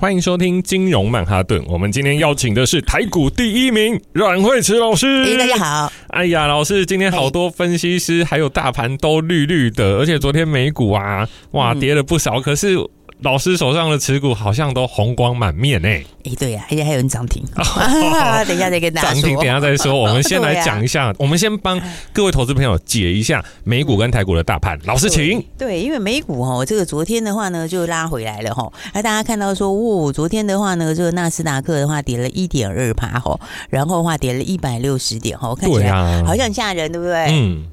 欢迎收听金融曼哈顿。我们今天邀请的是台股第一名阮惠慈老师。哎，大家好。哎呀，老师，今天好多分析师还有大盘都绿绿的，而且昨天美股啊，哇，跌了不少。可是。老师手上的持股好像都红光满面哎！哎，对呀、啊，而且还有人涨停。哦、等一下再跟大家说。涨停，等一下再说。我们先来讲一下，啊、我们先帮各位投资朋友解一下美股跟台股的大盘。老师，请。对，对，因为美股哦，这个昨天的话呢就拉回来了哈。那大家看到说，哦，昨天的话呢，这个纳斯达克的话跌了一点二趴哈，然后的话跌了一百六十点哈，看起来好像吓人，对不对？嗯。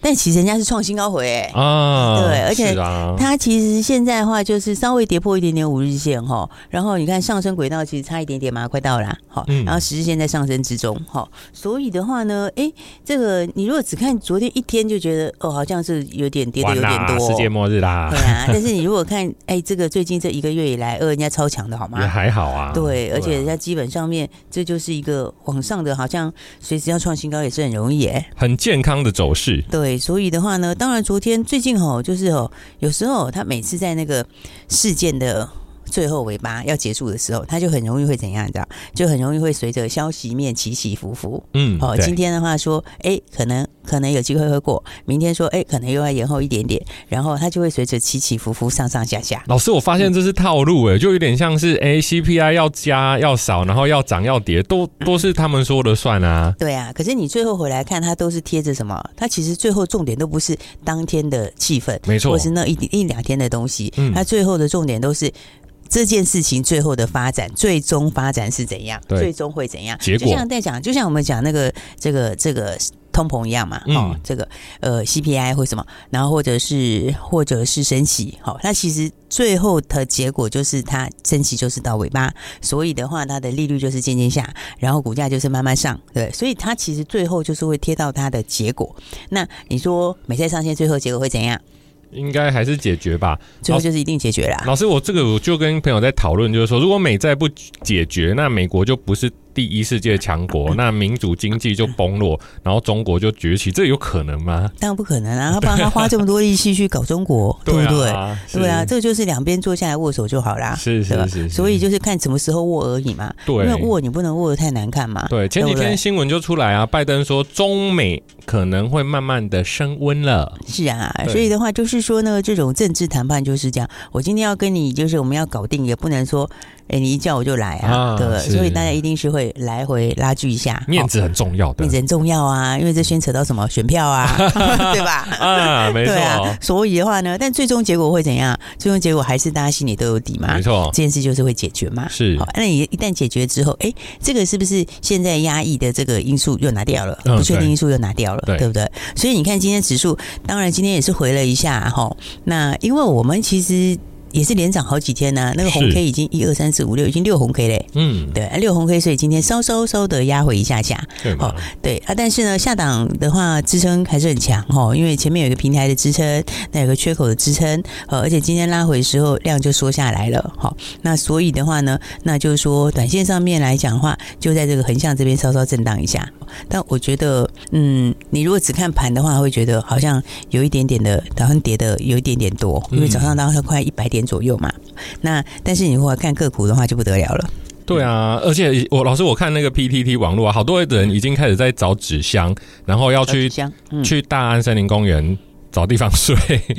但其实人家是创新高回哎、欸、啊，对，而且它其实现在的话就是稍微跌破一点点五日线哈，然后你看上升轨道其实差一点点嘛，快到了好，然后十日线在上升之中哈，所以的话呢，哎，这个你如果只看昨天一天就觉得哦，好像是有点跌的有点多，世界末日啦，对啊，但是你如果看哎这个最近这一个月以来，呃，人家超强的好吗？也还好啊，对，而且人家基本上面这就是一个往上的，好像随时要创新高也是很容易哎，很健康的走势，对。所以的话呢，当然昨天最近哦，就是哦，有时候他每次在那个事件的。最后尾巴要结束的时候，它就很容易会怎样？你知道？就很容易会随着消息面起起伏伏。嗯，哦，今天的话说，哎，可能可能有机会会过；明天说，哎，可能又要延后一点点。然后它就会随着起起伏伏、上上下下。老师，我发现这是套路，哎、嗯，就有点像是，哎，CPI 要加要少，然后要涨要跌，都都是他们说了算啊。对啊，可是你最后回来看，它都是贴着什么？它其实最后重点都不是当天的气氛，没错，或是那一一两天的东西。嗯，它最后的重点都是。这件事情最后的发展，最终发展是怎样？对最终会怎样？结果就像在讲，就像我们讲那个这个这个通膨一样嘛。嗯、哦，这个呃 CPI 或什么，然后或者是或者是升息。好、哦，那其实最后的结果就是它升息就是到尾巴，所以的话它的利率就是渐渐下，然后股价就是慢慢上。对，所以它其实最后就是会贴到它的结果。那你说美债上限最后结果会怎样？应该还是解决吧，最后就是一定解决啦。老师，我这个我就跟朋友在讨论，就是说，如果美债不解决，那美国就不是。第一世界强国，那民主经济就崩落，然后中国就崛起，这有可能吗？当然不可能啊！他不然他花这么多力气去搞中国，对不对？对啊，这个就是两边坐下来握手就好啦。是是是，所以就是看什么时候握而已嘛。对，因为握你不能握得太难看嘛。对，前几天新闻就出来啊，拜登说中美可能会慢慢的升温了。是啊，所以的话就是说呢，这种政治谈判就是这样。我今天要跟你，就是我们要搞定，也不能说。哎，你一叫我就来啊，对，所以大家一定是会来回拉锯一下，面子很重要的，面子很重要啊，因为这牵扯到什么选票啊，对吧？啊，没错。所以的话呢，但最终结果会怎样？最终结果还是大家心里都有底嘛，没错。这件事就是会解决嘛，是。好，那你一旦解决之后，哎，这个是不是现在压抑的这个因素又拿掉了？不确定因素又拿掉了，对不对？所以你看今天指数，当然今天也是回了一下哈。那因为我们其实。也是连涨好几天呢、啊，那个红 K 已经一二三四五六，已经六红 K 嘞。嗯，对，六红 K，所以今天稍稍稍的压回一下下。对对啊，但是呢，下档的话支撑还是很强哦，因为前面有一个平台的支撑，那有个缺口的支撑，呃，而且今天拉回的时候量就缩下来了。好，那所以的话呢，那就是说短线上面来讲的话，就在这个横向这边稍稍震荡一下。但我觉得，嗯，你如果只看盘的话，会觉得好像有一点点的，早上跌的有一点点多，因为早上当时快一百点左右嘛。那但是你如果看个股的话，就不得了了。对啊，而且我老师我看那个 PTT 网络啊，好多人已经开始在找纸箱，然后要去去大安森林公园。找地方睡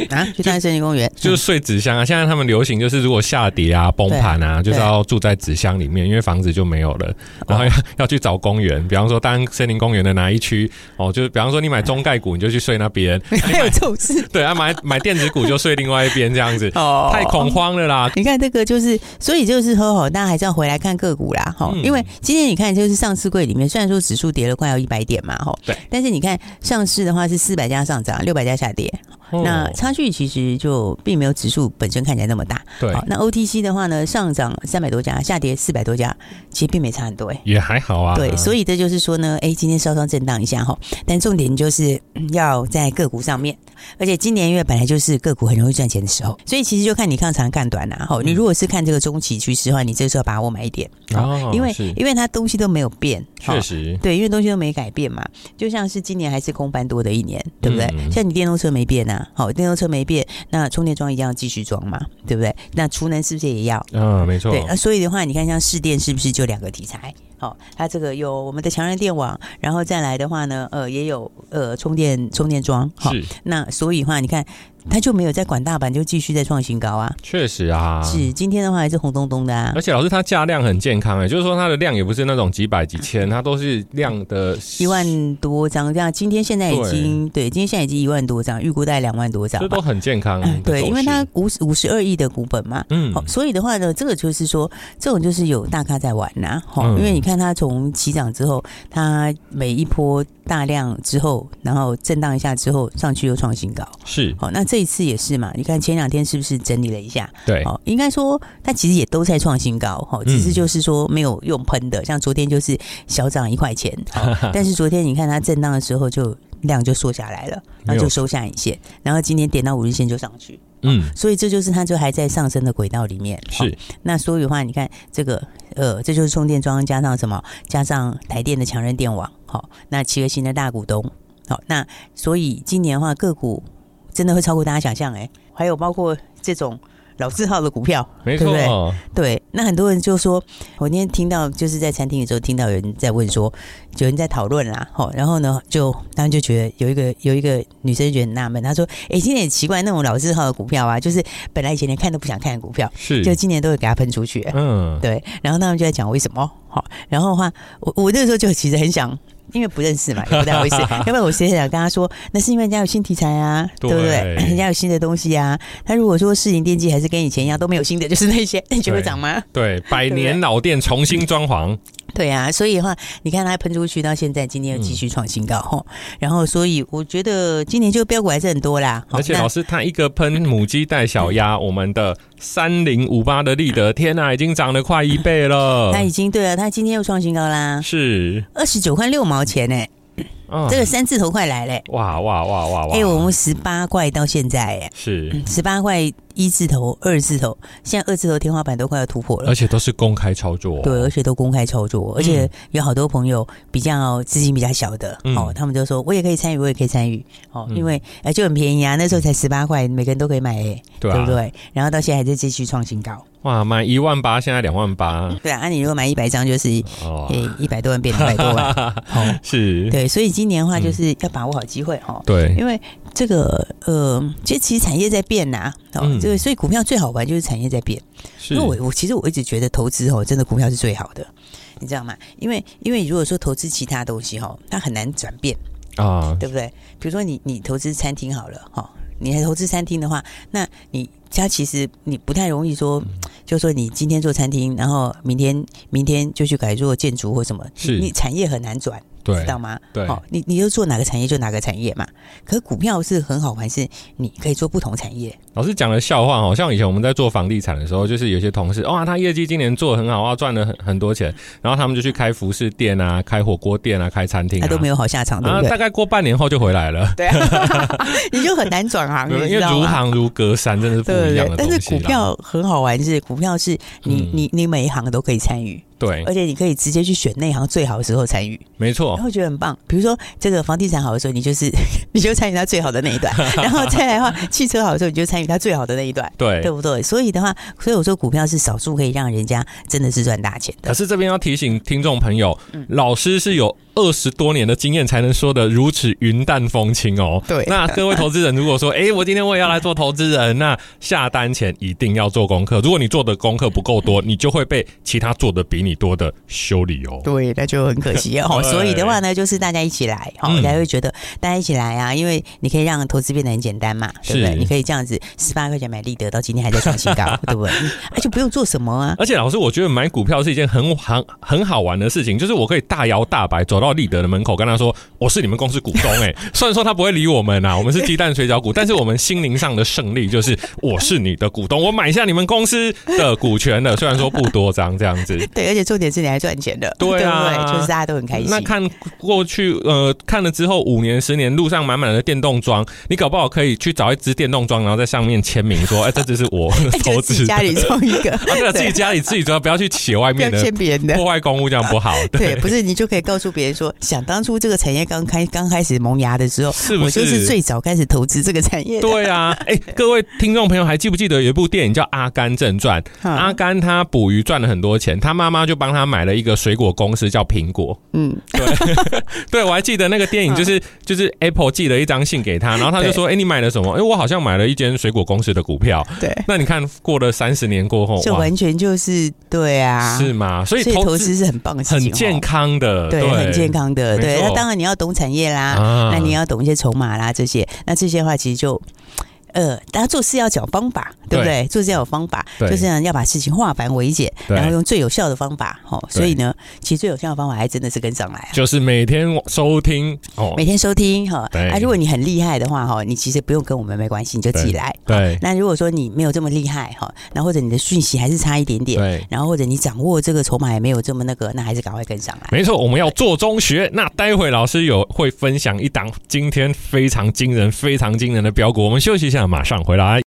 啊，去大安森林公园，就是睡纸箱啊。现在他们流行就是，如果下跌啊、崩盘啊，就是要住在纸箱里面，因为房子就没有了。然后要要去找公园，比方说大安森林公园的哪一区哦，就是比方说你买中概股，你就去睡那边。还有这种事？对啊，买买电子股就睡另外一边，这样子哦，太恐慌了啦。你看这个就是，所以就是说吼，大家还是要回来看个股啦，哈。因为今天你看，就是上市柜里面，虽然说指数跌了快要一百点嘛，哈，对，但是你看上市的话是四百家上涨，六百家下跌。Yeah. 哦、那差距其实就并没有指数本身看起来那么大。对，那 OTC 的话呢，上涨三百多家，下跌四百多家，其实并没差很多，哎，也还好啊。对，所以这就是说呢，哎，今天稍稍震荡一下哈，但重点就是要在个股上面，而且今年因为本来就是个股很容易赚钱的时候，所以其实就看你看长看短呐。哈，你如果是看这个中期趋势的话，你这个时候把握买一点，哦，因为因为它东西都没有变，确实，对，因为东西都没改变嘛，就像是今年还是空翻多的一年，对不对？像你电动车没变呐，好，电动车没变，那充电桩一定要继续装嘛，对不对？那储能是不是也要？嗯，没错。对，那所以的话，你看像市电是不是就两个题材？好，它这个有我们的强韧电网，然后再来的话呢，呃，也有呃充电充电桩。好，那所以的话，你看。他就没有在管大盘，就继续在创新高啊！确实啊，是今天的话还是红咚咚的啊！而且老师，它价量很健康哎，就是说它的量也不是那种几百几千，它都是量的 一万多张这样。今天现在已经对，对，今天现在已经一万多张，预估大概两万多张，这都很健康。嗯、对，因为它五五十二亿的股本嘛，嗯，好，所以的话呢，这个就是说，这种就是有大咖在玩呐、啊，好，因为你看它从起涨之后，它每一波大量之后，然后震荡一下之后上去又创新高，是。好，那这一次也是嘛。你看前两天是不是整理了一下？对，哦，应该说它其实也都在创新高，哈，只是就是说没有用喷的，像昨天就是小涨一块钱，但是昨天你看它震荡的时候就量就缩下来了，然后就收下影线，然后今天点到五日线就上去，嗯，所以这就是它就还在上升的轨道里面，是。那所以的话，你看这个呃，这就是充电桩加上什么，加上台电的强韧电网，好，那企鹅型的大股东，好，那所以今年的话个股。真的会超过大家想象哎，还有包括这种老字号的股票，没错，对不对？对，那很多人就说，我今天听到就是在餐厅的时候听到有人在问说，有人在讨论啦，好，然后呢，就当然就觉得有一个有一个女生觉得很纳闷，她说：“哎，今年很奇怪，那种老字号的股票啊，就是本来以前连看都不想看的股票，是就今年都会给它喷出去，嗯，对。然后他们就在讲为什么，好，然后的话，我我那个时候就其实很想。因为不认识嘛，也不太好意思。要不然我直接想跟他说，那是因为人家有新题材啊，对，对不对？人家有新的东西啊。他如果说市盈电机还是跟以前一样都没有新的，就是那些，你觉得会涨吗？对，百年老店重新装潢。对啊，所以的话，你看它喷出去到现在，今天又继续创新高然后，所以我觉得今年就标股还是很多啦。而且老师，他一个喷母鸡带小鸭，嗯、我们的三零五八的立德，天呐，已经涨了快一倍了。他已经对了，他今天又创新高啦，是二十九块六毛钱呢。嗯、这个三字头快来嘞！哇哇哇哇哇！哎，我们十八块到现在，哎，是十八块。一字头、二字头，现在二字头天花板都快要突破了，而且都是公开操作。对，而且都公开操作，而且有好多朋友比较资金比较小的，嗯、哦，他们就说我也可以参与，我也可以参与，哦，因为哎就很便宜啊，那时候才十八块，每个人都可以买，哎，对，啊、对不对？然后到现在还在继续创新高。哇，买一万八，现在两万八。对啊，那你如果买一百张，就是哦，一百多万变两百多万，哦，是，对，所以今年的话就是要把握好机会哈。对，因为。这个呃，其实其实产业在变呐、啊，哦，这个、嗯、所以股票最好玩就是产业在变。是因为我我其实我一直觉得投资哦，真的股票是最好的，你知道吗？因为因为如果说投资其他东西哈，它很难转变啊，对不对？比如说你你投资餐厅好了哈，你还投资餐厅的话，那你它其实你不太容易说，嗯、就说你今天做餐厅，然后明天明天就去改做建筑或什么，是你产业很难转。对知道吗？对，好，你你就做哪个产业就哪个产业嘛。可是股票是很好玩，是你可以做不同产业。老师讲的笑话，好像以前我们在做房地产的时候，就是有些同事哇，他业绩今年做得很好啊，赚了很很多钱，然后他们就去开服饰店啊，开火锅店啊，开餐厅，他都没有好下场，对不对？大概过半年后就回来了。对啊，你就很难转行，因为如行如隔山，真的是不一样。但是股票很好玩，是股票是你你你每一行都可以参与。对，而且你可以直接去选那行最好的时候参与，没错，然后觉得很棒。比如说这个房地产好的时候，你就是 你就参与它最好的那一段；然后再来的话，汽车好的时候，你就参与它最好的那一段，对，对不对？所以的话，所以我说股票是少数可以让人家真的是赚大钱的。可是这边要提醒听众朋友，嗯、老师是有。二十多年的经验才能说的如此云淡风轻哦。对，那各位投资人，如果说，哎、欸，我今天我也要来做投资人，那下单前一定要做功课。如果你做的功课不够多，你就会被其他做的比你多的修理哦。对，那就很可惜哦。所以的话呢，就是大家一起来，好，大家会觉得大家一起来啊，因为你可以让投资变得很简单嘛，对不对？是你可以这样子，十八块钱买立德，到今天还在创新高，对不对？而且不用做什么啊。而且老师，我觉得买股票是一件很很很好玩的事情，就是我可以大摇大摆走到立德的门口，跟他说：“我是你们公司股东。”哎，虽然说他不会理我们呐，我们是鸡蛋水饺股，但是我们心灵上的胜利就是我是你的股东，我买下你们公司的股权了。虽然说不多张这样子，对，而且重点是你还赚钱的，对啊就是大家都很开心。那看过去呃看了之后，五年十年路上满满的电动装，你搞不好可以去找一只电动装，然后在上面签名说：“哎，这只是我投资。”家里装一个，啊，对了，自己家里自己主要不要去写外面的，签别人的，破坏公物这样不好。对，不是你就可以告诉别人说，想当初这个产业刚开刚开始萌芽的时候，是不是我就是最早开始投资这个产业？对啊，哎，各位听众朋友还记不记得有一部电影叫《阿甘正传》？阿甘他捕鱼赚了很多钱，他妈妈就帮他买了一个水果公司叫苹果。嗯，对，对我还记得那个电影，就是就是 Apple 寄了一张信给他，然后他就说：“哎，你买了什么？哎，我好像买了一间水果公司的股票。”对，那你看过了三十年过后，这完全就是对啊，是吗？所以投资是很棒的，很健康的，对，很健康的。对，那当然你要懂产业啦，那你要懂一些筹码啦，这些，那这些话其实就。呃，大家做事要讲方法，对不对？对做事要有方法，就是要把事情化繁为简，然后用最有效的方法。哦，所以呢，其实最有效的方法还真的是跟上来，啊，就是每天收听哦，每天收听哈。啊，如果你很厉害的话哈，你其实不用跟我们没关系，你就自己来。对。那如果说你没有这么厉害哈，那或者你的讯息还是差一点点，对。然后或者你掌握这个筹码也没有这么那个，那还是赶快跟上来。没错，我们要做中学。那待会老师有会分享一档今天非常惊人、非常惊人的标股。我们休息一下，那马上回来。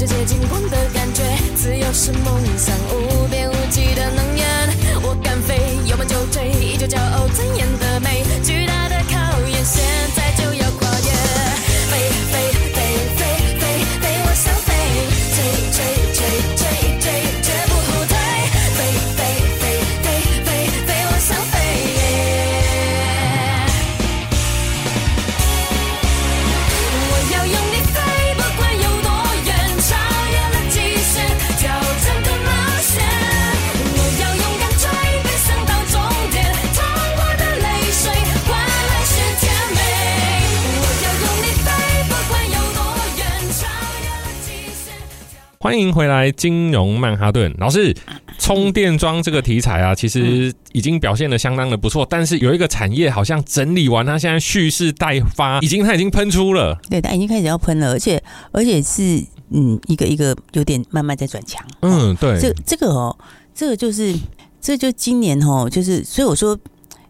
世界金光的感觉，自由是梦想，无边无际的能源。我敢飞，有梦就追，依旧骄傲尊严欢迎回来，金融曼哈顿老师，充电桩这个题材啊，其实已经表现的相当的不错。但是有一个产业好像整理完，它现在蓄势待发，已经它已经喷出了，对，它已经开始要喷了，而且而且是嗯，一个一个有点慢慢在转强。嗯，对，这这个哦，这个就是这就今年哦，就是所以我说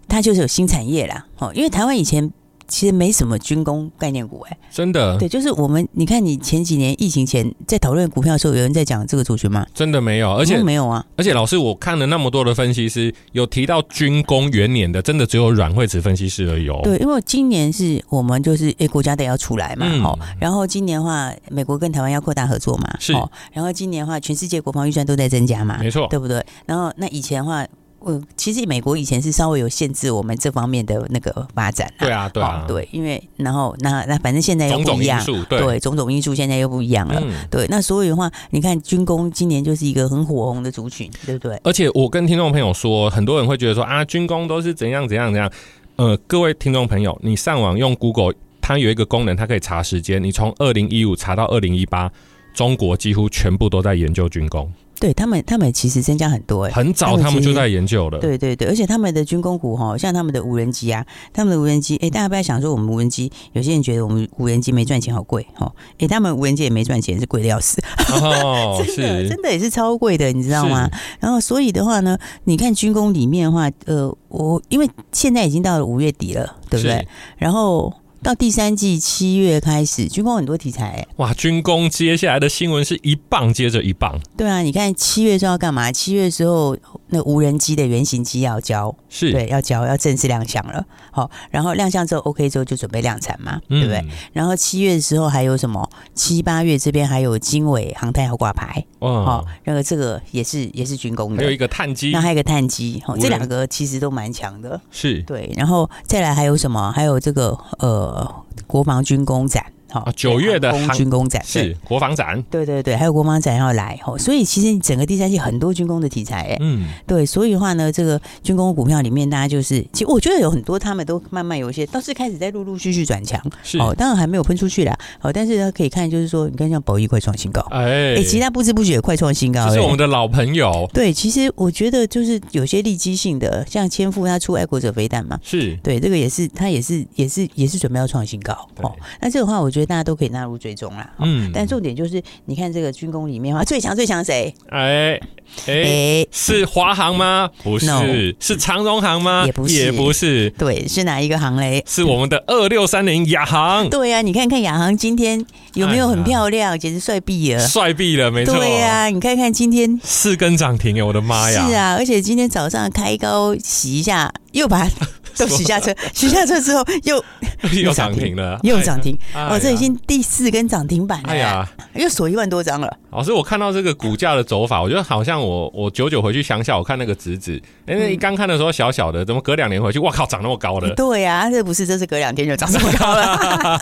它就是有新产业啦，哦，因为台湾以前。其实没什么军工概念股哎、欸，真的。对，就是我们，你看你前几年疫情前在讨论股票的时候，有人在讲这个族群吗？真的没有，而且没有啊。而且老师，我看了那么多的分析师，有提到军工元年的，真的只有阮惠慈分析师而已。哦对，因为今年是我们就是诶国家队要出来嘛，好、嗯，然后今年的话，美国跟台湾要扩大合作嘛，是。然后今年的话，全世界国防预算都在增加嘛，没错，对不对？然后那以前的话。我其实美国以前是稍微有限制我们这方面的那个发展，对啊，对啊，对，因为然后那那反正现在又不一样，种种对，对，种种因素现在又不一样了，嗯、对，那所以的话，你看军工今年就是一个很火红的族群，对不对？而且我跟听众朋友说，很多人会觉得说啊，军工都是怎样怎样怎样，呃，各位听众朋友，你上网用 Google，它有一个功能，它可以查时间，你从二零一五查到二零一八，中国几乎全部都在研究军工。对他们，他们其实增加很多哎、欸，很早他们就在研究了。对对对，而且他们的军工股哈，像他们的无人机啊，他们的无人机，哎，大家不要想说我们无人机，有些人觉得我们无人机没赚钱，好贵哈，哎，他们无人机也没赚钱，是贵的要死，哦，真的是真的也是超贵的，你知道吗？然后所以的话呢，你看军工里面的话，呃，我因为现在已经到了五月底了，对不对？然后。到第三季七月开始，军工很多题材、欸。哇，军工接下来的新闻是一棒接着一棒。对啊，你看七月之后要干嘛？七月的时候，那无人机的原型机要交，是对，要交，要正式亮相了。好，然后亮相之后，OK 之后就准备量产嘛，对不对？嗯、然后七月的时候还有什么？七八月这边还有经纬航太要挂牌。哦，好，那个这个也是也是军工的。还有一个碳基，那还有一个碳基，哦，这两个其实都蛮强的。是对，然后再来还有什么？还有这个呃，国防军工展。好，九月的军工展是国防展，对对对，还有国防展要来吼，所以其实整个第三季很多军工的题材，哎，嗯，对，所以的话呢，这个军工股票里面，大家就是，其实我觉得有很多他们都慢慢有一些，倒是开始在陆陆续续转强，是。哦，当然还没有喷出去啦，哦，但是呢，可以看就是说，你看像宝一快创新高，哎。哎，其他不知不觉也快创新高，这是我们的老朋友，对，其实我觉得就是有些利基性的，像千富他出爱国者飞弹嘛，是。对，这个也是他也是也是也是准备要创新高，哦，那这个话我觉得大家都可以纳入。追踪啦，嗯，但重点就是，你看这个军工里面啊，最强最强谁？哎哎，是华航吗？不是是长荣航吗？也不是，也不是，对，是哪一个航嘞？是我们的二六三零亚航。对呀、啊，你看看亚航今天有没有很漂亮？哎、简直帅毙了，帅毙了，没错。对呀、啊，你看看今天四根涨停哎，我的妈呀！是啊，而且今天早上开高洗一下，又把它。都洗下车，洗下车之后又 又涨停了，又涨停。哦，这已经第四根涨停板了。哎呀，又锁一万多张了。老师，我看到这个股价的走法，我觉得好像我我久久回去乡下，我看那个侄子，因为刚看的时候小小的，怎么隔两年回去，哇靠，涨那么高了？对呀，这不是，这是隔两天就涨这么高了。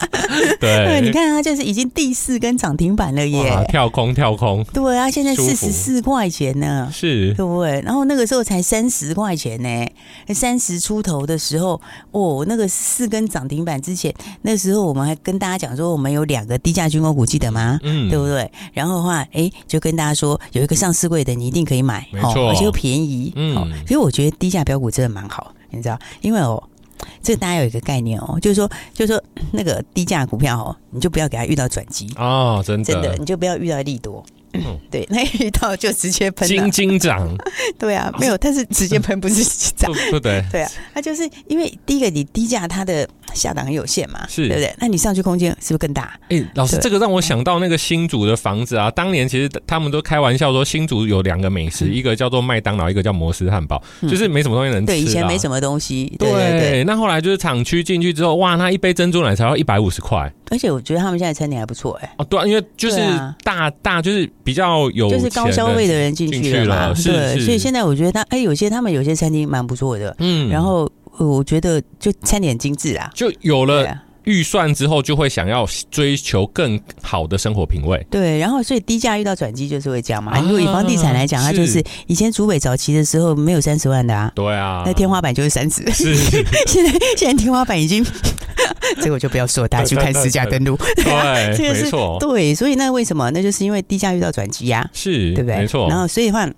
对，你看它就是已经第四根涨停板了耶，跳空跳空。对啊，现在四十四块钱呢，是，对不对？然后那个时候才三十块钱呢，三十出头的时候，哦，那个四根涨停板之前，那时候我们还跟大家讲说，我们有两个低价军工股，记得吗？嗯，对不对？然后的话，哎，就跟大家说，有一个上市柜的，你一定可以买，没错，而且又便宜。嗯，所以我觉得低价标股真的蛮好，你知道，因为哦，这个大家有一个概念哦，就是说，就是说那个低价股票哦，你就不要给它遇到转机哦，真的，真的，你就不要遇到利多。嗯，对，那遇到就直接喷，金金涨，对啊，没有，但是直接喷不是涨，不对，对啊，他就是因为第一个你低价，它的下档很有限嘛，是，对不对？那你上去空间是不是更大？哎，老师，这个让我想到那个新竹的房子啊，当年其实他们都开玩笑说新竹有两个美食，一个叫做麦当劳，一个叫摩斯汉堡，就是没什么东西能吃，对，以前没什么东西，对对，那后来就是厂区进去之后，哇，那一杯珍珠奶茶要一百五十块，而且我觉得他们现在餐点还不错，哎，哦，对，因为就是大大就是比较有。就是高消费的人进去了嘛，对，所以现在我觉得他哎，有些他们有些餐厅蛮不错的，嗯，然后我觉得就餐点精致啊，就有了预算之后，就会想要追求更好的生活品味，对，然后所以低价遇到转机就是会这样嘛。如果以房地产来讲，它就是以前竹北早期的时候没有三十万的啊，对啊，那天花板就是三十，是 现在现在天花板已经。这个我就不要说，大家去看实价登录。对，这个是没错。对，所以那为什么？那就是因为低价遇到转机呀，是对不对？没错。然后所以的话。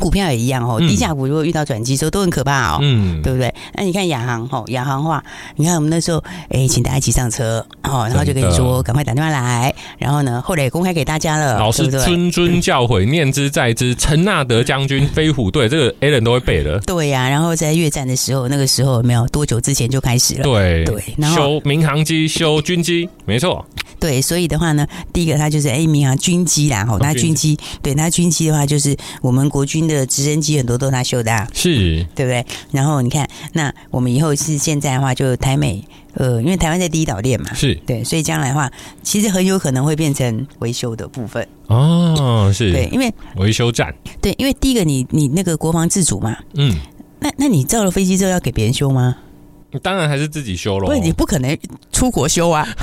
股票也一样哦，低价股如果遇到转机的时候都很可怕哦，嗯，对不对？那你看亚航吼，亚航的话，你看我们那时候，哎，请大家一起上车哦，然后就跟你说，赶快打电话来，然后呢，后来也公开给大家了。老师谆谆教诲，念之在之。陈纳德将军飞虎队，这个 Alan 都会背的。对呀，然后在越战的时候，那个时候有没有多久之前就开始了？对对，修民航机，修军机，没错。对，所以的话呢，第一个它就是哎，民航军机啦，吼，那军机，对，那军机的话就是我们国军的直升机很多都他修的，啊，是。对不对？然后你看，那我们以后是现在的话，就台美，呃，因为台湾在第一岛链嘛，是。对，所以将来的话，其实很有可能会变成维修的部分。哦，是。对，因为维修站，对，因为第一个你你那个国防自主嘛，嗯，那那你造了飞机之后要给别人修吗？当然还是自己修了，不，你不可能出国修啊，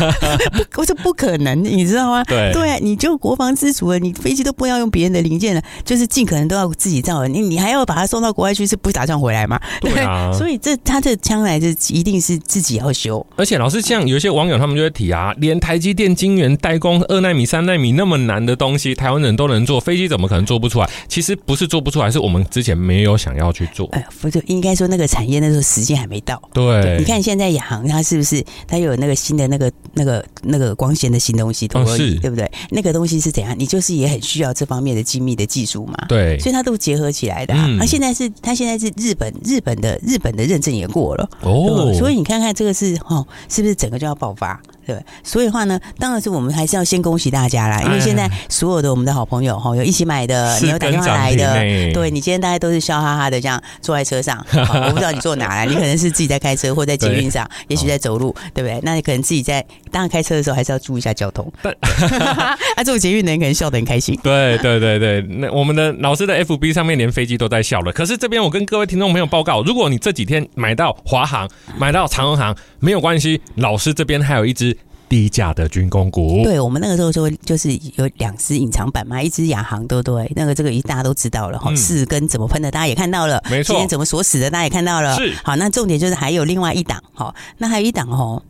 不，我说不可能，你知道吗？对，对啊，你就国防自主了，你飞机都不要用别人的零件了，就是尽可能都要自己造了，你你还要把它送到国外去，是不打算回来吗？对啊，所以这他这将来这一定是自己要修。而且老师像有一些网友他们就会提啊，连台积电晶圆代工二纳米、三纳米那么难的东西，台湾人都能做，飞机怎么可能做不出来？其实不是做不出来，是我们之前没有想要去做。哎，不就应该说那个产业那时候时间还没到。对。你看现在亚航它是不是它有那那个新的那个那个那个光纤的新东西，哦，是，对不对？那个东西是怎样？你就是也很需要这方面的精密的技术嘛。对，所以它都结合起来的，啊。那、嗯、现在是它现在是日本日本的日本的认证也过了哦，所以你看看这个是哦，是不是整个就要爆发？对，所以的话呢，当然是我们还是要先恭喜大家啦，因为现在所有的我们的好朋友哈，有一起买的，你有打电话来的，对你今天大家都是笑哈哈的这样坐在车上，我不知道你坐哪来，你可能是自己在开车或在捷运上，也许在走路，对不对？那你可能自己在当然开车的时候还是要注意一下交通。啊，坐捷运的人可能笑得很开心。对对对对，那我们的老师的 FB 上面连飞机都在笑了。可是这边我跟各位听众朋友报告，如果你这几天买到华航、买到长荣航，没有关系，老师这边还有一支。低价的军工股，对，我们那个时候说就是有两只隐藏版嘛，一只亚航，对不对？那个这个一大家都知道了哈，四根怎么喷的，大家也看到了，没错。今天怎么锁死的，大家也看到了，是。好，那重点就是还有另外一档，好，那还有一档哦，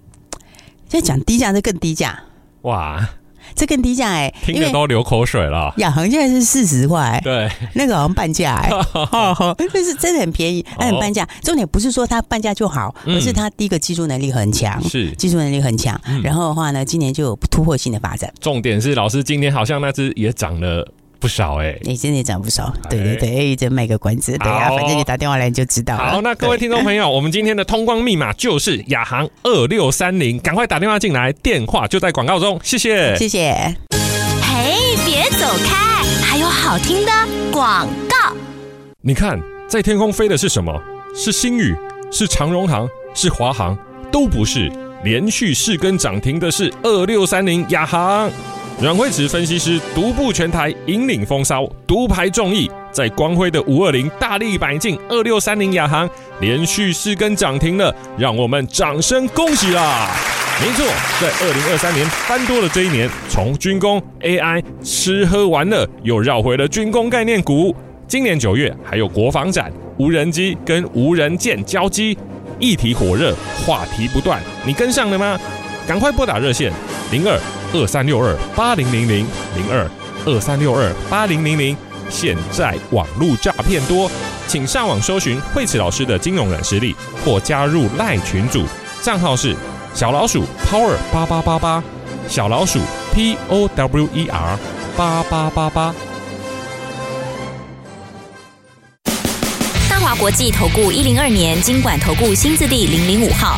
在讲低价，是更低价，哇。这更低价哎、欸，听着都流口水了。亚航现在是四十块，对，那个好像半价哎、欸，但是真的很便宜，那很半价。重点不是说它半价就好，而是它第一个技术能力很强，是技术能力很强。然后的话呢，今年就有突破性的发展。重点是老师今年好像那只也涨了。不少哎、欸，你真的涨不少，对对对，哎，这卖个关子，对啊，反正你打电话来你就知道。好，那各位听众朋友，我们今天的通关密码就是亚航二六三零，赶快打电话进来，电话就在广告中，谢谢，谢谢。嘿，别走开，还有好听的广告。你看，在天空飞的是什么？是星宇，是长荣航，是华航，都不是。连续四根涨停的是二六三零亚航。阮慧慈分析师独步全台，引领风骚，独排众议，在光辉的五二零大力买进二六三零亚航，连续四根涨停了，让我们掌声恭喜啦！没错，在二零二三年翻多了这一年，从军工 AI 吃喝玩乐，又绕回了军工概念股。今年九月还有国防展，无人机跟无人舰交机，议题火热，话题不断，你跟上了吗？赶快拨打热线零二二三六二八零零零零二二三六二八零零零。现在网络诈骗多，请上网搜寻惠慈老师的金融软实力，或加入赖群组，账号是小老鼠 Power 八八八八，小老鼠 P O W E R 八八八八。国际投顾一零二年金管投顾新字第零零五号。